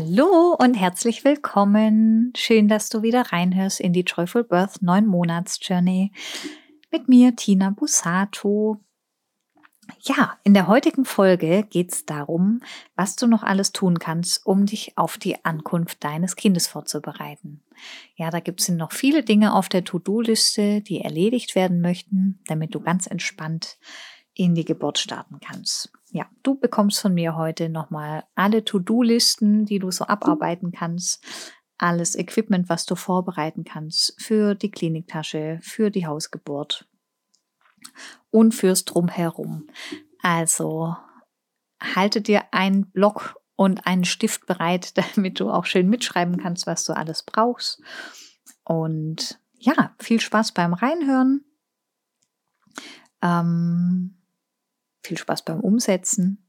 Hallo und herzlich willkommen. Schön, dass du wieder reinhörst in die Joyful Birth 9 Monats Journey mit mir, Tina Busato. Ja, in der heutigen Folge geht es darum, was du noch alles tun kannst, um dich auf die Ankunft deines Kindes vorzubereiten. Ja, da gibt es noch viele Dinge auf der To-Do-Liste, die erledigt werden möchten, damit du ganz entspannt in die Geburt starten kannst. Ja, du bekommst von mir heute nochmal alle To-Do-Listen, die du so abarbeiten kannst, alles Equipment, was du vorbereiten kannst für die Kliniktasche, für die Hausgeburt und fürs Drumherum. Also halte dir einen Block und einen Stift bereit, damit du auch schön mitschreiben kannst, was du alles brauchst. Und ja, viel Spaß beim Reinhören. Ähm, viel Spaß beim Umsetzen.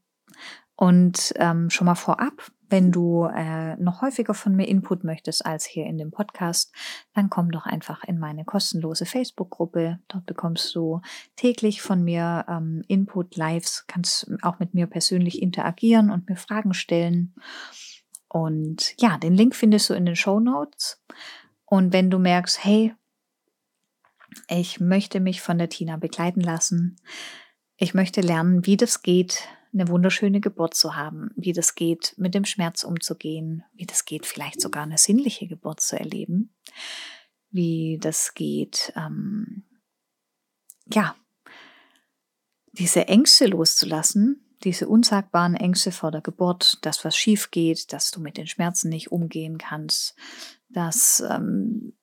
Und ähm, schon mal vorab, wenn du äh, noch häufiger von mir Input möchtest als hier in dem Podcast, dann komm doch einfach in meine kostenlose Facebook-Gruppe. Dort bekommst du täglich von mir ähm, Input, Lives, kannst auch mit mir persönlich interagieren und mir Fragen stellen. Und ja, den Link findest du in den Show Notes. Und wenn du merkst, hey, ich möchte mich von der Tina begleiten lassen, ich möchte lernen, wie das geht, eine wunderschöne Geburt zu haben, wie das geht, mit dem Schmerz umzugehen, wie das geht, vielleicht sogar eine sinnliche Geburt zu erleben, wie das geht, ähm, ja, diese Ängste loszulassen, diese unsagbaren Ängste vor der Geburt, dass was schief geht, dass du mit den Schmerzen nicht umgehen kannst, dass ähm,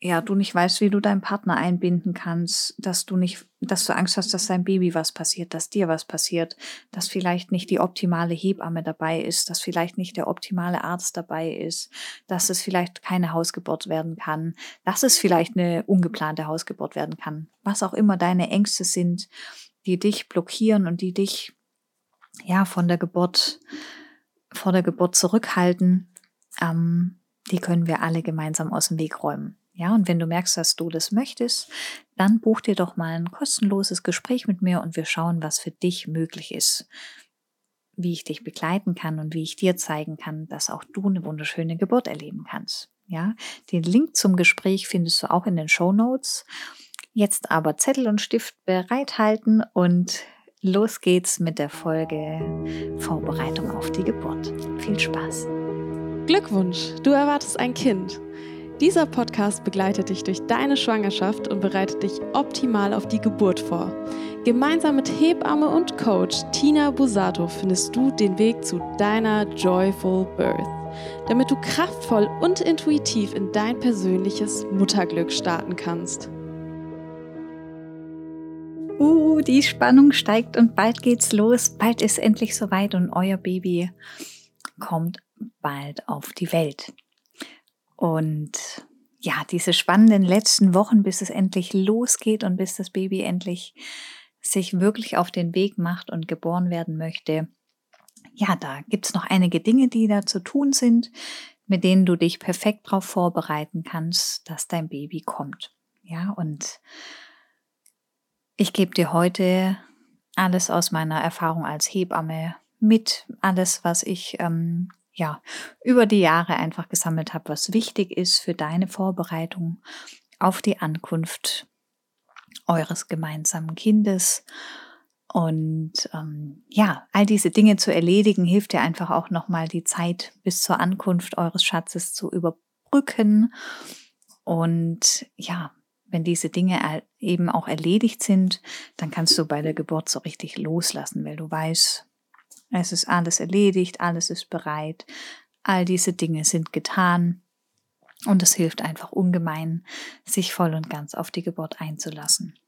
ja, du nicht weißt, wie du deinen Partner einbinden kannst, dass du nicht, dass du Angst hast, dass dein Baby was passiert, dass dir was passiert, dass vielleicht nicht die optimale Hebamme dabei ist, dass vielleicht nicht der optimale Arzt dabei ist, dass es vielleicht keine Hausgeburt werden kann, dass es vielleicht eine ungeplante Hausgeburt werden kann. Was auch immer deine Ängste sind, die dich blockieren und die dich ja von der Geburt, vor der Geburt zurückhalten, ähm, die können wir alle gemeinsam aus dem Weg räumen. Ja, und wenn du merkst, dass du das möchtest, dann buch dir doch mal ein kostenloses Gespräch mit mir und wir schauen, was für dich möglich ist. Wie ich dich begleiten kann und wie ich dir zeigen kann, dass auch du eine wunderschöne Geburt erleben kannst. Ja, den Link zum Gespräch findest du auch in den Show Notes. Jetzt aber Zettel und Stift bereithalten und los geht's mit der Folge Vorbereitung auf die Geburt. Viel Spaß. Glückwunsch, du erwartest ein Kind. Dieser Podcast begleitet dich durch deine Schwangerschaft und bereitet dich optimal auf die Geburt vor. Gemeinsam mit Hebamme und Coach Tina Busato findest du den Weg zu deiner Joyful Birth, damit du kraftvoll und intuitiv in dein persönliches Mutterglück starten kannst. Uh, die Spannung steigt und bald geht's los. Bald ist endlich soweit und euer Baby kommt bald auf die Welt. Und ja, diese spannenden letzten Wochen, bis es endlich losgeht und bis das Baby endlich sich wirklich auf den Weg macht und geboren werden möchte. Ja, da gibt's noch einige Dinge, die da zu tun sind, mit denen du dich perfekt darauf vorbereiten kannst, dass dein Baby kommt. Ja, und ich gebe dir heute alles aus meiner Erfahrung als Hebamme mit, alles, was ich ähm, ja, über die Jahre einfach gesammelt habe, was wichtig ist für deine Vorbereitung auf die Ankunft eures gemeinsamen Kindes. Und ähm, ja, all diese Dinge zu erledigen, hilft dir einfach auch nochmal die Zeit bis zur Ankunft eures Schatzes zu überbrücken. Und ja, wenn diese Dinge eben auch erledigt sind, dann kannst du bei der Geburt so richtig loslassen, weil du weißt, es ist alles erledigt, alles ist bereit, all diese Dinge sind getan und es hilft einfach ungemein, sich voll und ganz auf die Geburt einzulassen.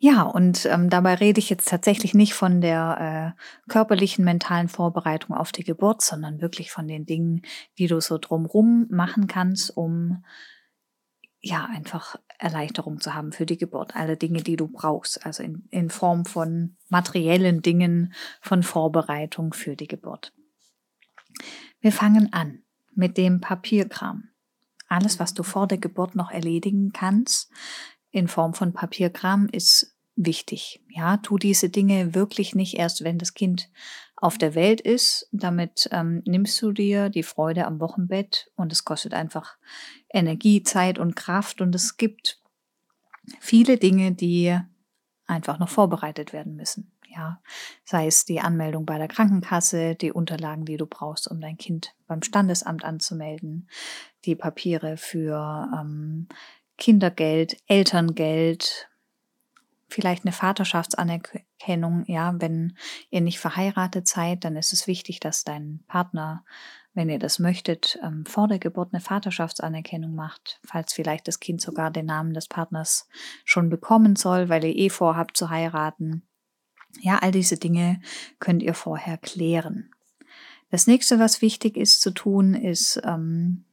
Ja, und ähm, dabei rede ich jetzt tatsächlich nicht von der äh, körperlichen, mentalen Vorbereitung auf die Geburt, sondern wirklich von den Dingen, die du so drumrum machen kannst, um ja einfach Erleichterung zu haben für die Geburt. Alle Dinge, die du brauchst, also in, in Form von materiellen Dingen, von Vorbereitung für die Geburt. Wir fangen an mit dem Papierkram. Alles, was du vor der Geburt noch erledigen kannst, in Form von Papierkram, ist wichtig. Ja, tu diese Dinge wirklich nicht erst, wenn das Kind auf der Welt ist. Damit ähm, nimmst du dir die Freude am Wochenbett und es kostet einfach Energie, Zeit und Kraft und es gibt viele Dinge, die einfach noch vorbereitet werden müssen. Ja, sei es die Anmeldung bei der Krankenkasse, die Unterlagen, die du brauchst, um dein Kind beim Standesamt anzumelden, die Papiere für ähm, Kindergeld, Elterngeld, vielleicht eine Vaterschaftsanerkennung. Ja, wenn ihr nicht verheiratet seid, dann ist es wichtig, dass dein Partner, wenn ihr das möchtet, ähm, vor der Geburt eine Vaterschaftsanerkennung macht, falls vielleicht das Kind sogar den Namen des Partners schon bekommen soll, weil ihr eh vorhabt zu heiraten. Ja, all diese Dinge könnt ihr vorher klären. Das nächste, was wichtig ist zu tun, ist, ähm,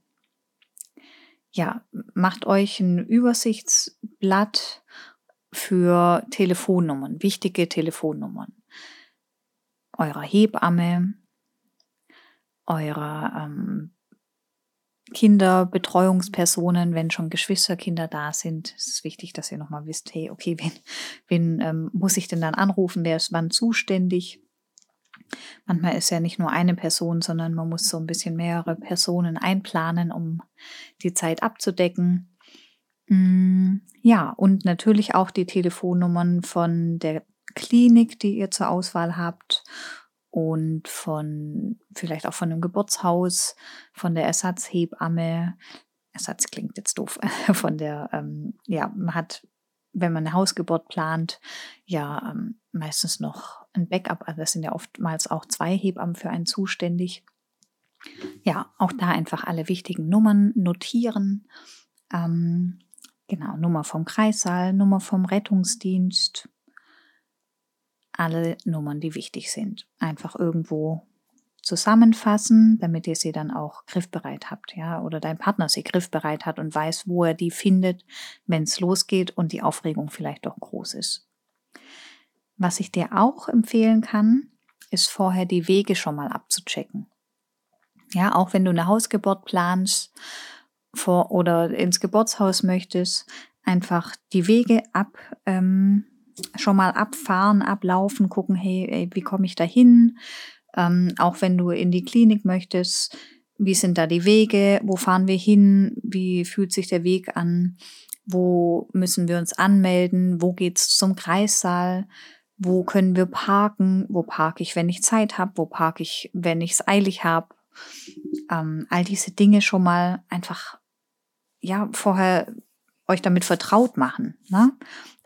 ja, macht euch ein Übersichtsblatt für Telefonnummern, wichtige Telefonnummern eurer Hebamme, eurer ähm, Kinderbetreuungspersonen, wenn schon Geschwisterkinder da sind, ist es wichtig, dass ihr nochmal wisst, hey, okay, wen, wen ähm, muss ich denn dann anrufen, wer ist wann zuständig? Manchmal ist ja nicht nur eine Person, sondern man muss so ein bisschen mehrere Personen einplanen, um die Zeit abzudecken. Mm, ja, und natürlich auch die Telefonnummern von der Klinik, die ihr zur Auswahl habt und von vielleicht auch von einem Geburtshaus, von der Ersatzhebamme. Ersatz klingt jetzt doof, von der, ähm, ja, man hat, wenn man eine Hausgeburt plant, ja ähm, meistens noch ein Backup, also das sind ja oftmals auch zwei Hebammen für einen zuständig. Ja, auch da einfach alle wichtigen Nummern notieren. Ähm, Genau, Nummer vom Kreissaal, Nummer vom Rettungsdienst. Alle Nummern, die wichtig sind. Einfach irgendwo zusammenfassen, damit ihr sie dann auch griffbereit habt, ja, oder dein Partner sie griffbereit hat und weiß, wo er die findet, wenn es losgeht und die Aufregung vielleicht doch groß ist. Was ich dir auch empfehlen kann, ist vorher die Wege schon mal abzuchecken. Ja, auch wenn du eine Hausgeburt planst vor oder ins Geburtshaus möchtest, einfach die Wege ab, ähm, schon mal abfahren, ablaufen, gucken, hey, ey, wie komme ich da hin? Ähm, auch wenn du in die Klinik möchtest, wie sind da die Wege? Wo fahren wir hin? Wie fühlt sich der Weg an? Wo müssen wir uns anmelden? Wo geht's zum Kreissaal? Wo können wir parken? Wo parke ich, wenn ich Zeit habe? Wo parke ich, wenn ich es eilig habe? Ähm, all diese Dinge schon mal einfach ja vorher euch damit vertraut machen. Ne?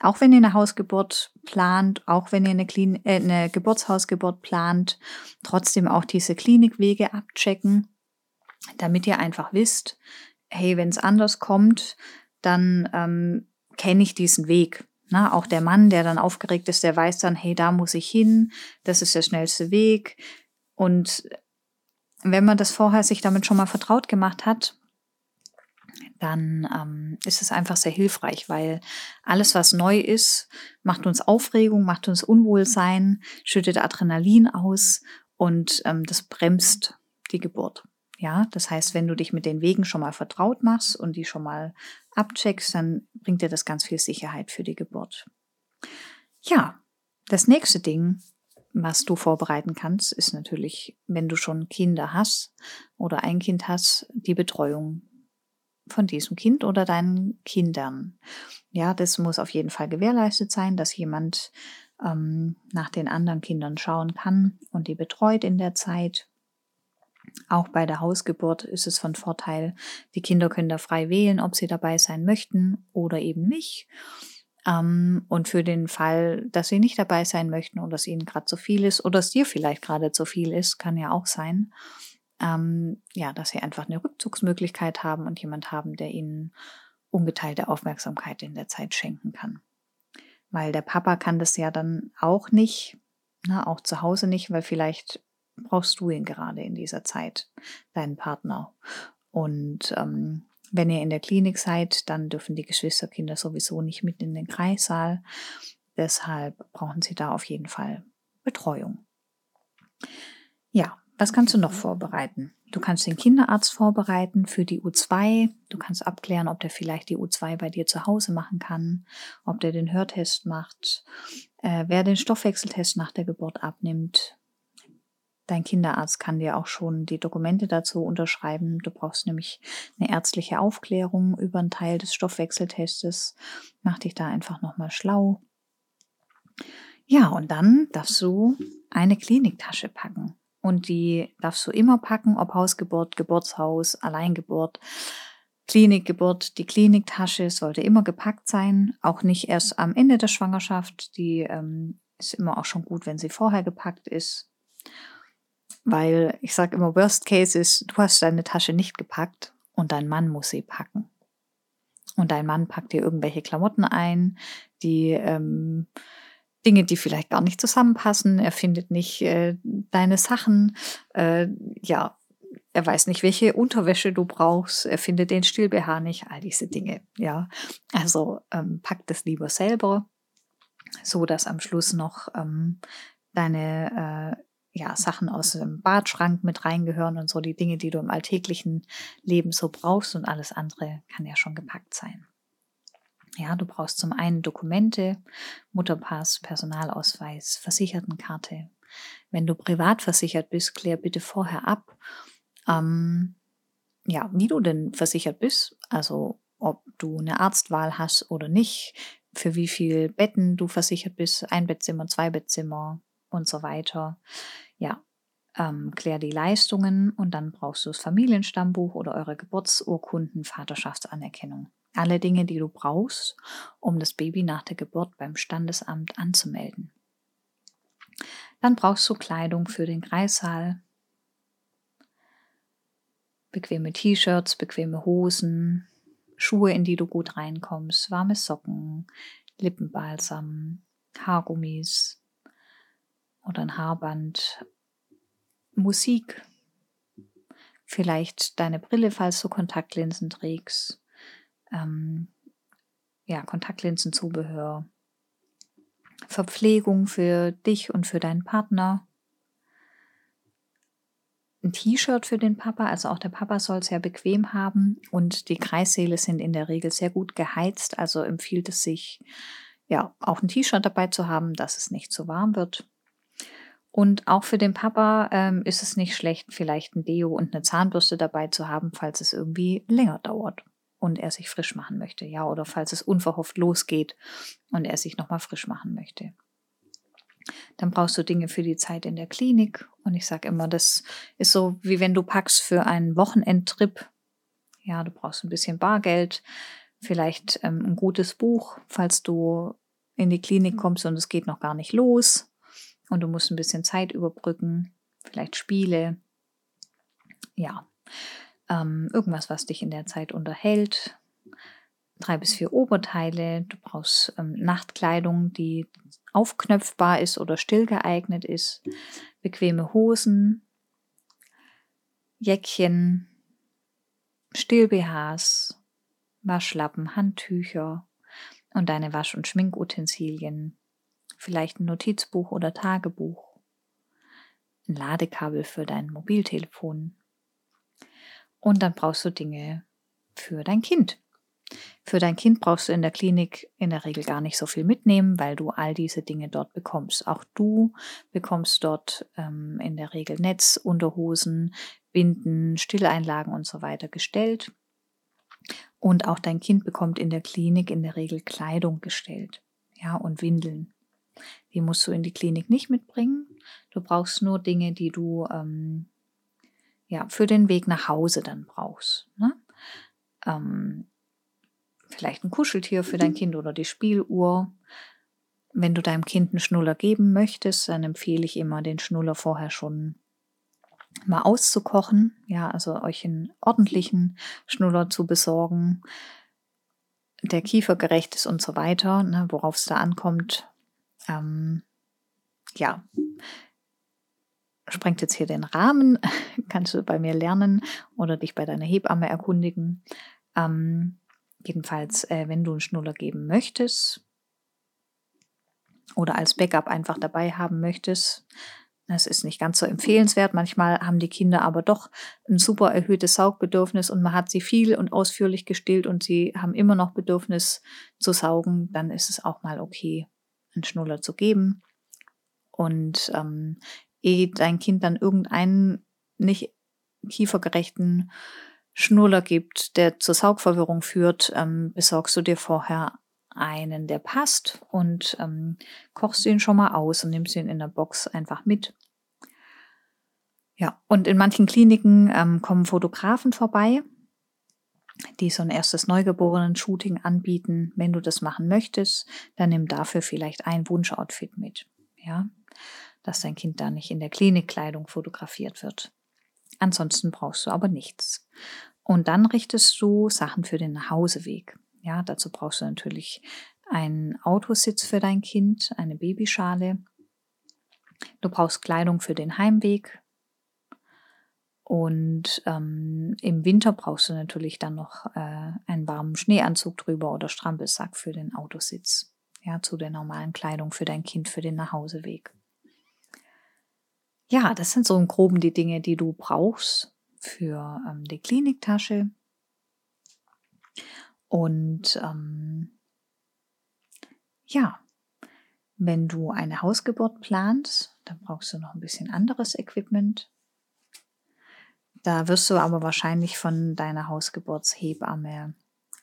Auch wenn ihr eine Hausgeburt plant, auch wenn ihr eine, Klin äh, eine Geburtshausgeburt plant, trotzdem auch diese Klinikwege abchecken, damit ihr einfach wisst, hey, wenn es anders kommt, dann ähm, kenne ich diesen Weg. Ne? Auch der Mann, der dann aufgeregt ist, der weiß dann, hey, da muss ich hin, das ist der schnellste Weg. Und wenn man das vorher sich damit schon mal vertraut gemacht hat, dann ähm, ist es einfach sehr hilfreich, weil alles, was neu ist, macht uns Aufregung, macht uns Unwohlsein, schüttet Adrenalin aus und ähm, das bremst die Geburt. Ja, das heißt, wenn du dich mit den Wegen schon mal vertraut machst und die schon mal abcheckst, dann bringt dir das ganz viel Sicherheit für die Geburt. Ja, das nächste Ding, was du vorbereiten kannst, ist natürlich, wenn du schon Kinder hast oder ein Kind hast, die Betreuung von diesem Kind oder deinen Kindern. Ja, das muss auf jeden Fall gewährleistet sein, dass jemand ähm, nach den anderen Kindern schauen kann und die betreut in der Zeit. Auch bei der Hausgeburt ist es von Vorteil, die Kinder können da frei wählen, ob sie dabei sein möchten oder eben nicht. Ähm, und für den Fall, dass sie nicht dabei sein möchten oder es ihnen gerade zu viel ist oder es dir vielleicht gerade zu viel ist, kann ja auch sein, ähm, ja, dass sie einfach eine Rückzugsmöglichkeit haben und jemand haben, der ihnen ungeteilte Aufmerksamkeit in der Zeit schenken kann. Weil der Papa kann das ja dann auch nicht, na, auch zu Hause nicht, weil vielleicht brauchst du ihn gerade in dieser Zeit, deinen Partner. Und ähm, wenn ihr in der Klinik seid, dann dürfen die Geschwisterkinder sowieso nicht mit in den Kreissaal. Deshalb brauchen sie da auf jeden Fall Betreuung. Ja, was kannst du noch vorbereiten? Du kannst den Kinderarzt vorbereiten für die U2. Du kannst abklären, ob der vielleicht die U2 bei dir zu Hause machen kann, ob der den Hörtest macht, äh, wer den Stoffwechseltest nach der Geburt abnimmt. Dein Kinderarzt kann dir auch schon die Dokumente dazu unterschreiben. Du brauchst nämlich eine ärztliche Aufklärung über einen Teil des Stoffwechseltestes. Mach dich da einfach nochmal schlau. Ja, und dann darfst du eine Kliniktasche packen. Und die darfst du immer packen, ob Hausgeburt, Geburtshaus, Alleingeburt, Klinikgeburt. Die Kliniktasche sollte immer gepackt sein, auch nicht erst am Ende der Schwangerschaft. Die ähm, ist immer auch schon gut, wenn sie vorher gepackt ist. Weil ich sage immer, Worst Case ist, du hast deine Tasche nicht gepackt und dein Mann muss sie packen. Und dein Mann packt dir irgendwelche Klamotten ein, die ähm, Dinge, die vielleicht gar nicht zusammenpassen. Er findet nicht äh, deine Sachen. Äh, ja, er weiß nicht, welche Unterwäsche du brauchst. Er findet den Still-BH nicht. All diese Dinge. Ja, also ähm, pack das lieber selber, so dass am Schluss noch ähm, deine äh, ja, Sachen aus dem Badschrank mit reingehören und so die Dinge, die du im alltäglichen Leben so brauchst und alles andere kann ja schon gepackt sein. Ja, du brauchst zum einen Dokumente, Mutterpass, Personalausweis, Versichertenkarte. Wenn du privat versichert bist, klär bitte vorher ab, ähm, ja, wie du denn versichert bist, also ob du eine Arztwahl hast oder nicht, für wie viele Betten du versichert bist, ein Bettzimmer, zwei Bettzimmer, und so weiter. Ja, ähm, klär die Leistungen und dann brauchst du das Familienstammbuch oder eure Geburtsurkunden, Vaterschaftsanerkennung. Alle Dinge, die du brauchst, um das Baby nach der Geburt beim Standesamt anzumelden. Dann brauchst du Kleidung für den Kreissaal, bequeme T-Shirts, bequeme Hosen, Schuhe, in die du gut reinkommst, warme Socken, Lippenbalsam, Haargummis, oder ein Haarband, Musik, vielleicht deine Brille, falls du Kontaktlinsen trägst, ähm, ja, Kontaktlinsenzubehör, Verpflegung für dich und für deinen Partner, ein T-Shirt für den Papa, also auch der Papa soll es sehr bequem haben und die Kreissäle sind in der Regel sehr gut geheizt, also empfiehlt es sich, ja, auch ein T-Shirt dabei zu haben, dass es nicht zu warm wird. Und auch für den Papa ähm, ist es nicht schlecht, vielleicht ein Deo und eine Zahnbürste dabei zu haben, falls es irgendwie länger dauert und er sich frisch machen möchte, ja, oder falls es unverhofft losgeht und er sich nochmal frisch machen möchte. Dann brauchst du Dinge für die Zeit in der Klinik. Und ich sage immer, das ist so, wie wenn du packst für einen Wochenendtrip. Ja, du brauchst ein bisschen Bargeld, vielleicht ähm, ein gutes Buch, falls du in die Klinik kommst und es geht noch gar nicht los und du musst ein bisschen Zeit überbrücken, vielleicht Spiele, ja, ähm, irgendwas, was dich in der Zeit unterhält. Drei bis vier Oberteile. Du brauchst ähm, Nachtkleidung, die aufknöpfbar ist oder still geeignet ist. Bequeme Hosen, Jäckchen, Still-BHs, Waschlappen, Handtücher und deine Wasch- und Schminkutensilien vielleicht ein Notizbuch oder Tagebuch, ein Ladekabel für dein Mobiltelefon. Und dann brauchst du Dinge für dein Kind. Für dein Kind brauchst du in der Klinik in der Regel gar nicht so viel mitnehmen, weil du all diese Dinge dort bekommst. Auch du bekommst dort ähm, in der Regel Netz, Unterhosen, Binden, Stilleinlagen und so weiter gestellt. Und auch dein Kind bekommt in der Klinik in der Regel Kleidung gestellt. Ja, und Windeln. Die musst du in die Klinik nicht mitbringen. Du brauchst nur Dinge, die du ähm, ja, für den Weg nach Hause dann brauchst. Ne? Ähm, vielleicht ein Kuscheltier für dein Kind oder die Spieluhr. Wenn du deinem Kind einen Schnuller geben möchtest, dann empfehle ich immer, den Schnuller vorher schon mal auszukochen. Ja, also euch einen ordentlichen Schnuller zu besorgen, der kiefergerecht ist und so weiter. Ne, Worauf es da ankommt, ähm, ja, sprengt jetzt hier den Rahmen, kannst du bei mir lernen oder dich bei deiner Hebamme erkundigen. Ähm, jedenfalls, äh, wenn du einen Schnuller geben möchtest oder als Backup einfach dabei haben möchtest, das ist nicht ganz so empfehlenswert. Manchmal haben die Kinder aber doch ein super erhöhtes Saugbedürfnis und man hat sie viel und ausführlich gestillt und sie haben immer noch Bedürfnis zu saugen. Dann ist es auch mal okay, einen Schnuller zu geben. Und ähm, ehe dein Kind dann irgendeinen nicht kiefergerechten Schnuller gibt, der zur Saugverwirrung führt, ähm, besorgst du dir vorher einen, der passt und ähm, kochst ihn schon mal aus und nimmst ihn in der Box einfach mit. Ja, und in manchen Kliniken ähm, kommen Fotografen vorbei, die so ein erstes Neugeborenen-Shooting anbieten. Wenn du das machen möchtest, dann nimm dafür vielleicht ein Wunsch-Outfit mit. Ja, dass dein Kind da nicht in der Klinikkleidung fotografiert wird. Ansonsten brauchst du aber nichts. Und dann richtest du Sachen für den Nachhauseweg. Ja, dazu brauchst du natürlich einen Autositz für dein Kind, eine Babyschale. Du brauchst Kleidung für den Heimweg. Und ähm, im Winter brauchst du natürlich dann noch äh, einen warmen Schneeanzug drüber oder Strampelsack für den Autositz. Ja, zu der normalen Kleidung für dein Kind für den Nachhauseweg. Ja, das sind so im Groben die Dinge, die du brauchst für ähm, die Kliniktasche. Und ähm, ja, wenn du eine Hausgeburt planst, dann brauchst du noch ein bisschen anderes Equipment. Da wirst du aber wahrscheinlich von deiner Hausgeburtshebamme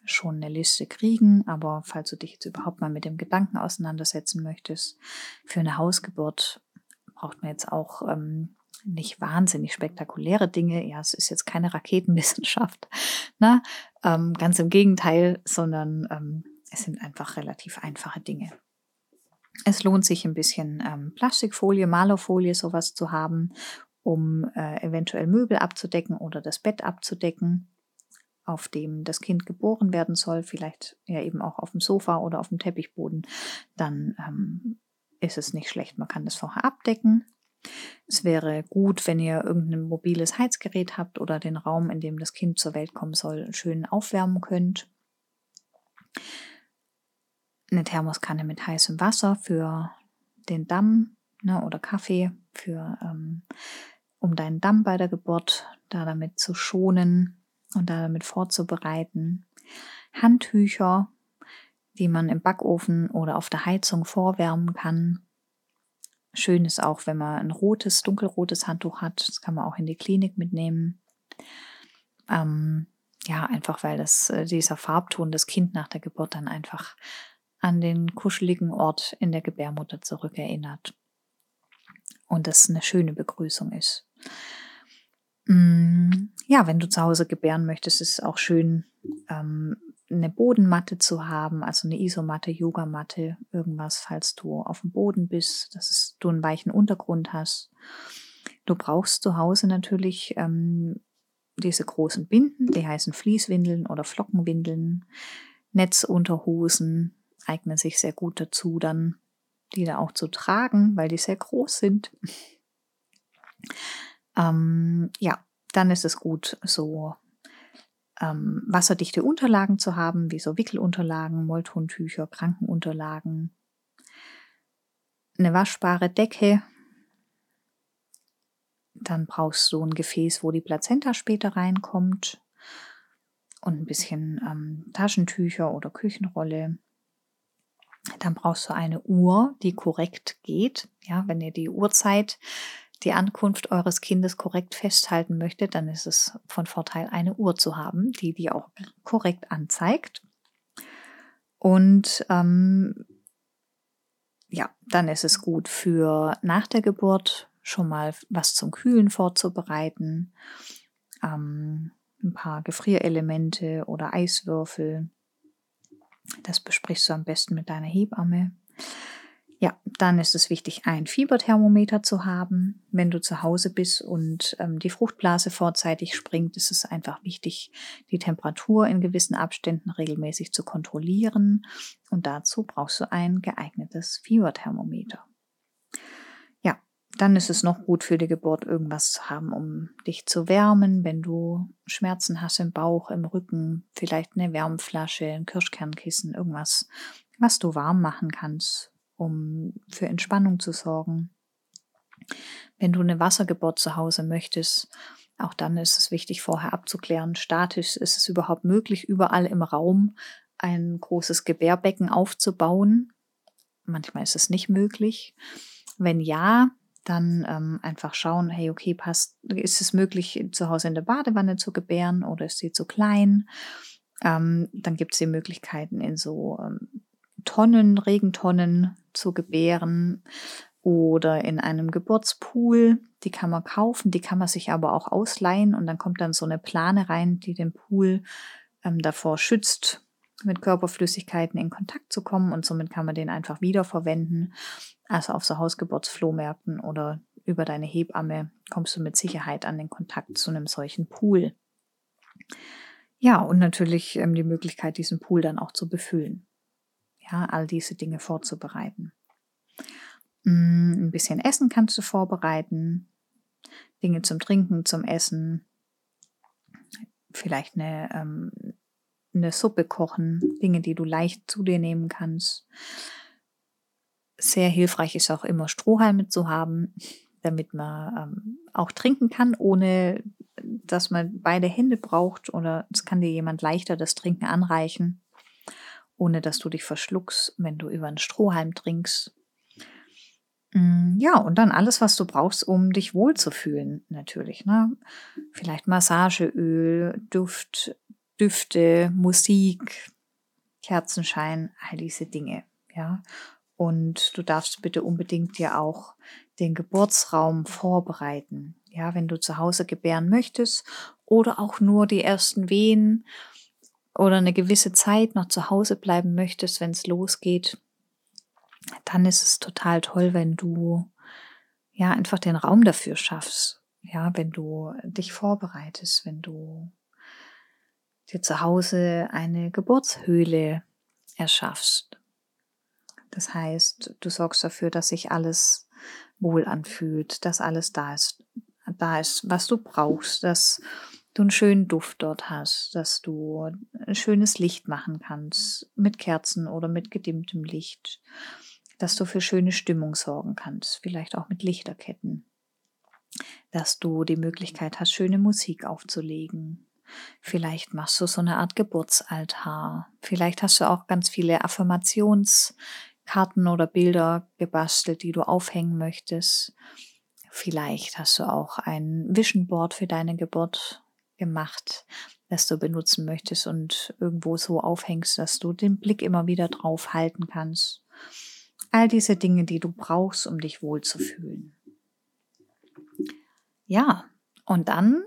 schon eine Liste kriegen, aber falls du dich jetzt überhaupt mal mit dem Gedanken auseinandersetzen möchtest, für eine Hausgeburt braucht man jetzt auch ähm, nicht wahnsinnig spektakuläre Dinge. Ja, es ist jetzt keine Raketenwissenschaft. Ne? Ähm, ganz im Gegenteil, sondern ähm, es sind einfach relativ einfache Dinge. Es lohnt sich ein bisschen ähm, Plastikfolie, Malerfolie, sowas zu haben, um äh, eventuell Möbel abzudecken oder das Bett abzudecken, auf dem das Kind geboren werden soll, vielleicht ja eben auch auf dem Sofa oder auf dem Teppichboden. Dann ähm, ist es nicht schlecht. Man kann das vorher abdecken. Es wäre gut, wenn ihr irgendein mobiles Heizgerät habt oder den Raum, in dem das Kind zur Welt kommen soll, schön aufwärmen könnt. Eine Thermoskanne mit heißem Wasser für den Damm ne, oder Kaffee, für, ähm, um deinen Damm bei der Geburt da damit zu schonen und da damit vorzubereiten. Handtücher, die man im Backofen oder auf der Heizung vorwärmen kann. Schön ist auch, wenn man ein rotes, dunkelrotes Handtuch hat. Das kann man auch in die Klinik mitnehmen. Ähm, ja, einfach weil das, äh, dieser Farbton das Kind nach der Geburt dann einfach an den kuscheligen Ort in der Gebärmutter zurückerinnert. Und das eine schöne Begrüßung ist. Mm, ja, wenn du zu Hause gebären möchtest, ist es auch schön, ähm, eine Bodenmatte zu haben, also eine Isomatte, Yogamatte, irgendwas, falls du auf dem Boden bist, dass du einen weichen Untergrund hast. Du brauchst zu Hause natürlich ähm, diese großen Binden, die heißen Fließwindeln oder Flockenwindeln. Netzunterhosen eignen sich sehr gut dazu, dann die da auch zu tragen, weil die sehr groß sind. ähm, ja, dann ist es gut, so ähm, wasserdichte Unterlagen zu haben, wie so Wickelunterlagen, Molltontücher, Krankenunterlagen, eine waschbare Decke. Dann brauchst du ein Gefäß, wo die Plazenta später reinkommt und ein bisschen ähm, Taschentücher oder Küchenrolle. Dann brauchst du eine Uhr, die korrekt geht. Ja, wenn ihr die Uhrzeit die Ankunft eures Kindes korrekt festhalten möchtet, dann ist es von Vorteil, eine Uhr zu haben, die die auch korrekt anzeigt. Und ähm, ja, dann ist es gut für nach der Geburt schon mal was zum Kühlen vorzubereiten. Ähm, ein paar Gefrierelemente oder Eiswürfel. Das besprichst du am besten mit deiner Hebamme. Ja, dann ist es wichtig, ein Fieberthermometer zu haben. Wenn du zu Hause bist und ähm, die Fruchtblase vorzeitig springt, ist es einfach wichtig, die Temperatur in gewissen Abständen regelmäßig zu kontrollieren. Und dazu brauchst du ein geeignetes Fieberthermometer. Ja, dann ist es noch gut für die Geburt, irgendwas zu haben, um dich zu wärmen, wenn du Schmerzen hast im Bauch, im Rücken, vielleicht eine Wärmflasche, ein Kirschkernkissen, irgendwas, was du warm machen kannst um für Entspannung zu sorgen. Wenn du eine Wassergeburt zu Hause möchtest, auch dann ist es wichtig, vorher abzuklären, statisch ist es überhaupt möglich, überall im Raum ein großes Gebärbecken aufzubauen. Manchmal ist es nicht möglich. Wenn ja, dann ähm, einfach schauen, hey, okay, passt, ist es möglich, zu Hause in der Badewanne zu gebären oder ist sie zu klein? Ähm, dann gibt es die Möglichkeiten, in so ähm, Tonnen, Regentonnen zu gebären oder in einem Geburtspool. Die kann man kaufen, die kann man sich aber auch ausleihen und dann kommt dann so eine Plane rein, die den Pool ähm, davor schützt, mit Körperflüssigkeiten in Kontakt zu kommen und somit kann man den einfach wiederverwenden. Also auf so Hausgeburtsflohmärkten oder über deine Hebamme kommst du mit Sicherheit an den Kontakt zu einem solchen Pool. Ja, und natürlich ähm, die Möglichkeit, diesen Pool dann auch zu befüllen. Ja, all diese Dinge vorzubereiten. Mm, ein bisschen Essen kannst du vorbereiten, Dinge zum Trinken, zum Essen, vielleicht eine, ähm, eine Suppe kochen, Dinge, die du leicht zu dir nehmen kannst. Sehr hilfreich ist auch immer Strohhalme zu haben, damit man ähm, auch trinken kann, ohne dass man beide Hände braucht oder es kann dir jemand leichter das Trinken anreichen, ohne dass du dich verschluckst, wenn du über einen Strohhalm trinkst. Mm, ja, und dann alles, was du brauchst, um dich wohlzufühlen, natürlich. Ne? Vielleicht Massageöl, Duft, Düfte, Musik, Kerzenschein, all diese Dinge. Ja, und du darfst bitte unbedingt dir auch den Geburtsraum vorbereiten. Ja, wenn du zu Hause gebären möchtest oder auch nur die ersten Wehen oder eine gewisse Zeit noch zu Hause bleiben möchtest, wenn es losgeht, dann ist es total toll, wenn du ja einfach den Raum dafür schaffst. Ja, wenn du dich vorbereitest, wenn du dir zu Hause eine Geburtshöhle erschaffst. Das heißt, du sorgst dafür, dass sich alles wohl anfühlt, dass alles da ist, da ist, was du brauchst, dass du einen schönen Duft dort hast, dass du ein schönes Licht machen kannst mit Kerzen oder mit gedimmtem Licht, dass du für schöne Stimmung sorgen kannst, vielleicht auch mit Lichterketten, dass du die Möglichkeit hast, schöne Musik aufzulegen. Vielleicht machst du so eine Art Geburtsaltar. Vielleicht hast du auch ganz viele Affirmationskarten oder Bilder gebastelt, die du aufhängen möchtest. Vielleicht hast du auch ein Vision Board für deine Geburt gemacht, das du benutzen möchtest und irgendwo so aufhängst, dass du den Blick immer wieder drauf halten kannst. All diese Dinge, die du brauchst, um dich wohlzufühlen. Ja, und dann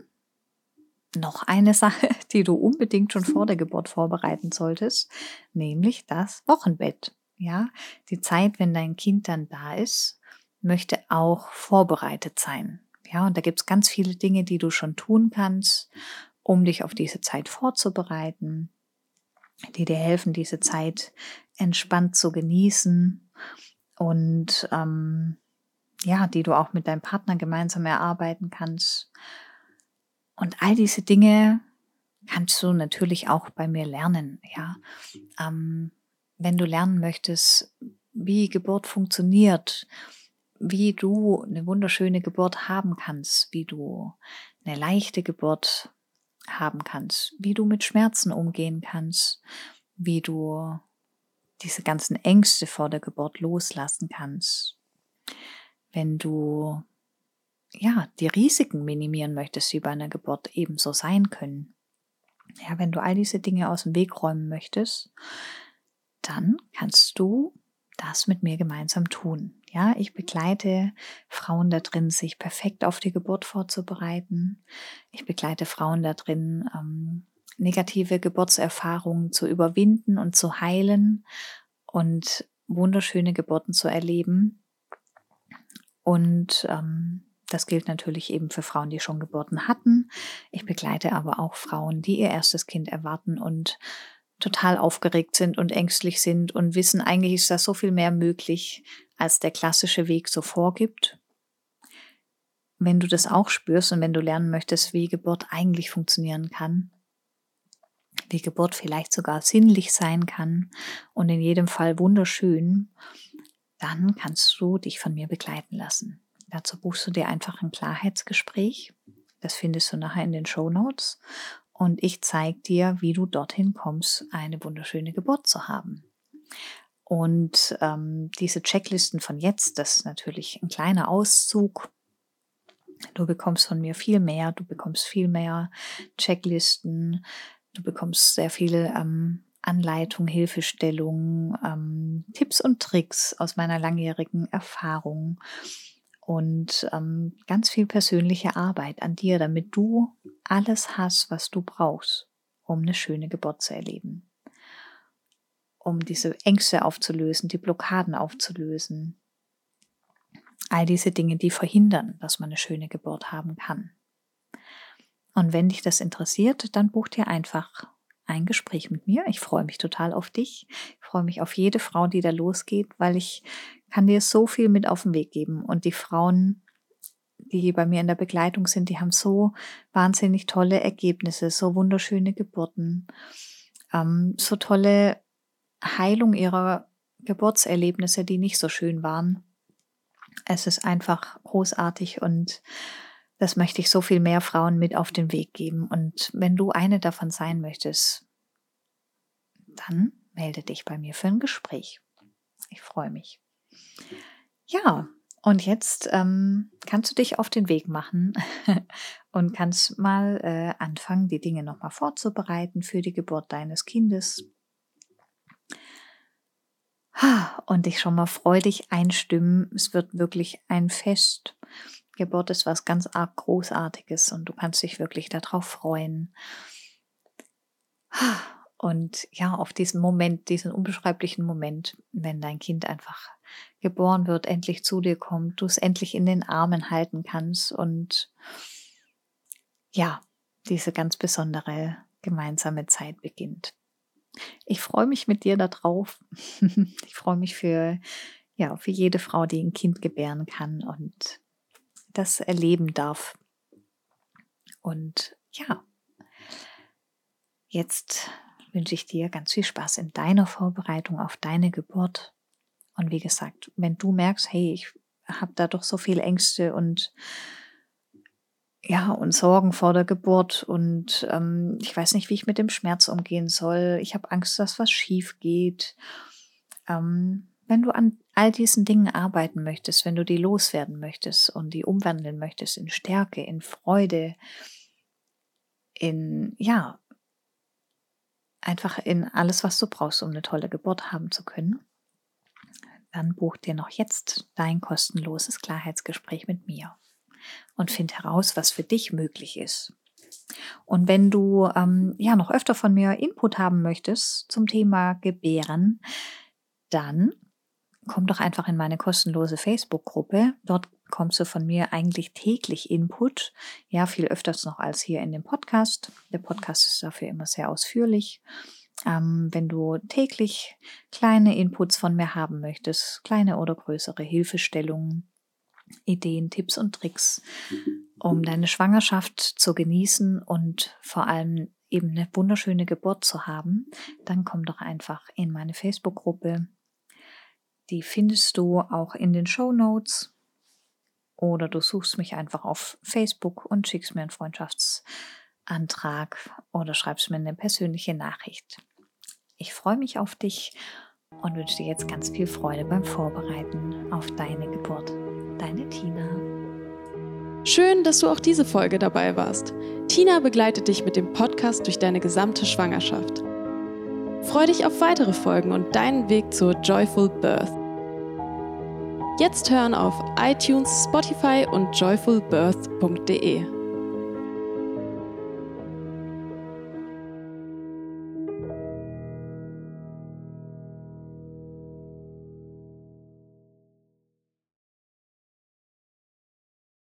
noch eine Sache, die du unbedingt schon vor der Geburt vorbereiten solltest, nämlich das Wochenbett. Ja, die Zeit, wenn dein Kind dann da ist, möchte auch vorbereitet sein. Ja, und da gibt es ganz viele Dinge, die du schon tun kannst, um dich auf diese Zeit vorzubereiten, die dir helfen, diese Zeit entspannt zu genießen und ähm, ja, die du auch mit deinem Partner gemeinsam erarbeiten kannst. Und all diese Dinge kannst du natürlich auch bei mir lernen. Ja, ähm, wenn du lernen möchtest, wie Geburt funktioniert, wie du eine wunderschöne Geburt haben kannst, wie du eine leichte Geburt haben kannst, wie du mit Schmerzen umgehen kannst, wie du diese ganzen Ängste vor der Geburt loslassen kannst. Wenn du ja, die Risiken minimieren möchtest, die bei einer Geburt ebenso sein können. Ja, wenn du all diese Dinge aus dem Weg räumen möchtest, dann kannst du das mit mir gemeinsam tun. Ja, ich begleite Frauen da drin, sich perfekt auf die Geburt vorzubereiten. Ich begleite Frauen da drin, ähm, negative Geburtserfahrungen zu überwinden und zu heilen und wunderschöne Geburten zu erleben. Und ähm, das gilt natürlich eben für Frauen, die schon Geburten hatten. Ich begleite aber auch Frauen, die ihr erstes Kind erwarten und total aufgeregt sind und ängstlich sind und wissen, eigentlich ist da so viel mehr möglich, als der klassische Weg so vorgibt. Wenn du das auch spürst und wenn du lernen möchtest, wie Geburt eigentlich funktionieren kann, wie Geburt vielleicht sogar sinnlich sein kann und in jedem Fall wunderschön, dann kannst du dich von mir begleiten lassen. Dazu buchst du dir einfach ein Klarheitsgespräch. Das findest du nachher in den Show Notes. Und ich zeige dir, wie du dorthin kommst, eine wunderschöne Geburt zu haben. Und ähm, diese Checklisten von jetzt, das ist natürlich ein kleiner Auszug. Du bekommst von mir viel mehr, du bekommst viel mehr Checklisten, du bekommst sehr viele ähm, Anleitungen, Hilfestellungen, ähm, Tipps und Tricks aus meiner langjährigen Erfahrung und ähm, ganz viel persönliche Arbeit an dir, damit du alles hast, was du brauchst, um eine schöne Geburt zu erleben um diese Ängste aufzulösen, die Blockaden aufzulösen. All diese Dinge, die verhindern, dass man eine schöne Geburt haben kann. Und wenn dich das interessiert, dann buch dir einfach ein Gespräch mit mir. Ich freue mich total auf dich. Ich freue mich auf jede Frau, die da losgeht, weil ich kann dir so viel mit auf den Weg geben. Und die Frauen, die bei mir in der Begleitung sind, die haben so wahnsinnig tolle Ergebnisse, so wunderschöne Geburten, ähm, so tolle Heilung ihrer Geburtserlebnisse, die nicht so schön waren. Es ist einfach großartig und das möchte ich so viel mehr Frauen mit auf den Weg geben. Und wenn du eine davon sein möchtest, dann melde dich bei mir für ein Gespräch. Ich freue mich. Ja, und jetzt ähm, kannst du dich auf den Weg machen und kannst mal äh, anfangen, die Dinge nochmal vorzubereiten für die Geburt deines Kindes und dich schon mal freudig einstimmen. Es wird wirklich ein Fest. Geburt ist was ganz arg Großartiges und du kannst dich wirklich darauf freuen. Und ja, auf diesen Moment, diesen unbeschreiblichen Moment, wenn dein Kind einfach geboren wird, endlich zu dir kommt, du es endlich in den Armen halten kannst und ja, diese ganz besondere gemeinsame Zeit beginnt. Ich freue mich mit dir darauf. ich freue mich für, ja, für jede Frau, die ein Kind gebären kann und das erleben darf. Und ja, jetzt wünsche ich dir ganz viel Spaß in deiner Vorbereitung auf deine Geburt. Und wie gesagt, wenn du merkst, hey, ich habe da doch so viele Ängste und ja, und Sorgen vor der Geburt und ähm, ich weiß nicht, wie ich mit dem Schmerz umgehen soll. Ich habe Angst, dass was schief geht. Ähm, wenn du an all diesen Dingen arbeiten möchtest, wenn du die loswerden möchtest und die umwandeln möchtest in Stärke, in Freude, in, ja, einfach in alles, was du brauchst, um eine tolle Geburt haben zu können, dann buch dir noch jetzt dein kostenloses Klarheitsgespräch mit mir und find heraus, was für dich möglich ist. Und wenn du ähm, ja noch öfter von mir Input haben möchtest zum Thema Gebären, dann komm doch einfach in meine kostenlose Facebook-Gruppe. Dort kommst du von mir eigentlich täglich Input. Ja, viel öfters noch als hier in dem Podcast. Der Podcast ist dafür immer sehr ausführlich. Ähm, wenn du täglich kleine Inputs von mir haben möchtest, kleine oder größere Hilfestellungen, Ideen, Tipps und Tricks, um deine Schwangerschaft zu genießen und vor allem eben eine wunderschöne Geburt zu haben, dann komm doch einfach in meine Facebook-Gruppe. Die findest du auch in den Show Notes oder du suchst mich einfach auf Facebook und schickst mir einen Freundschaftsantrag oder schreibst mir eine persönliche Nachricht. Ich freue mich auf dich und wünsche dir jetzt ganz viel Freude beim Vorbereiten auf deine Geburt. Deine Tina. Schön, dass du auch diese Folge dabei warst. Tina begleitet dich mit dem Podcast durch deine gesamte Schwangerschaft. Freu dich auf weitere Folgen und deinen Weg zur Joyful Birth. Jetzt hören auf iTunes, Spotify und joyfulbirth.de.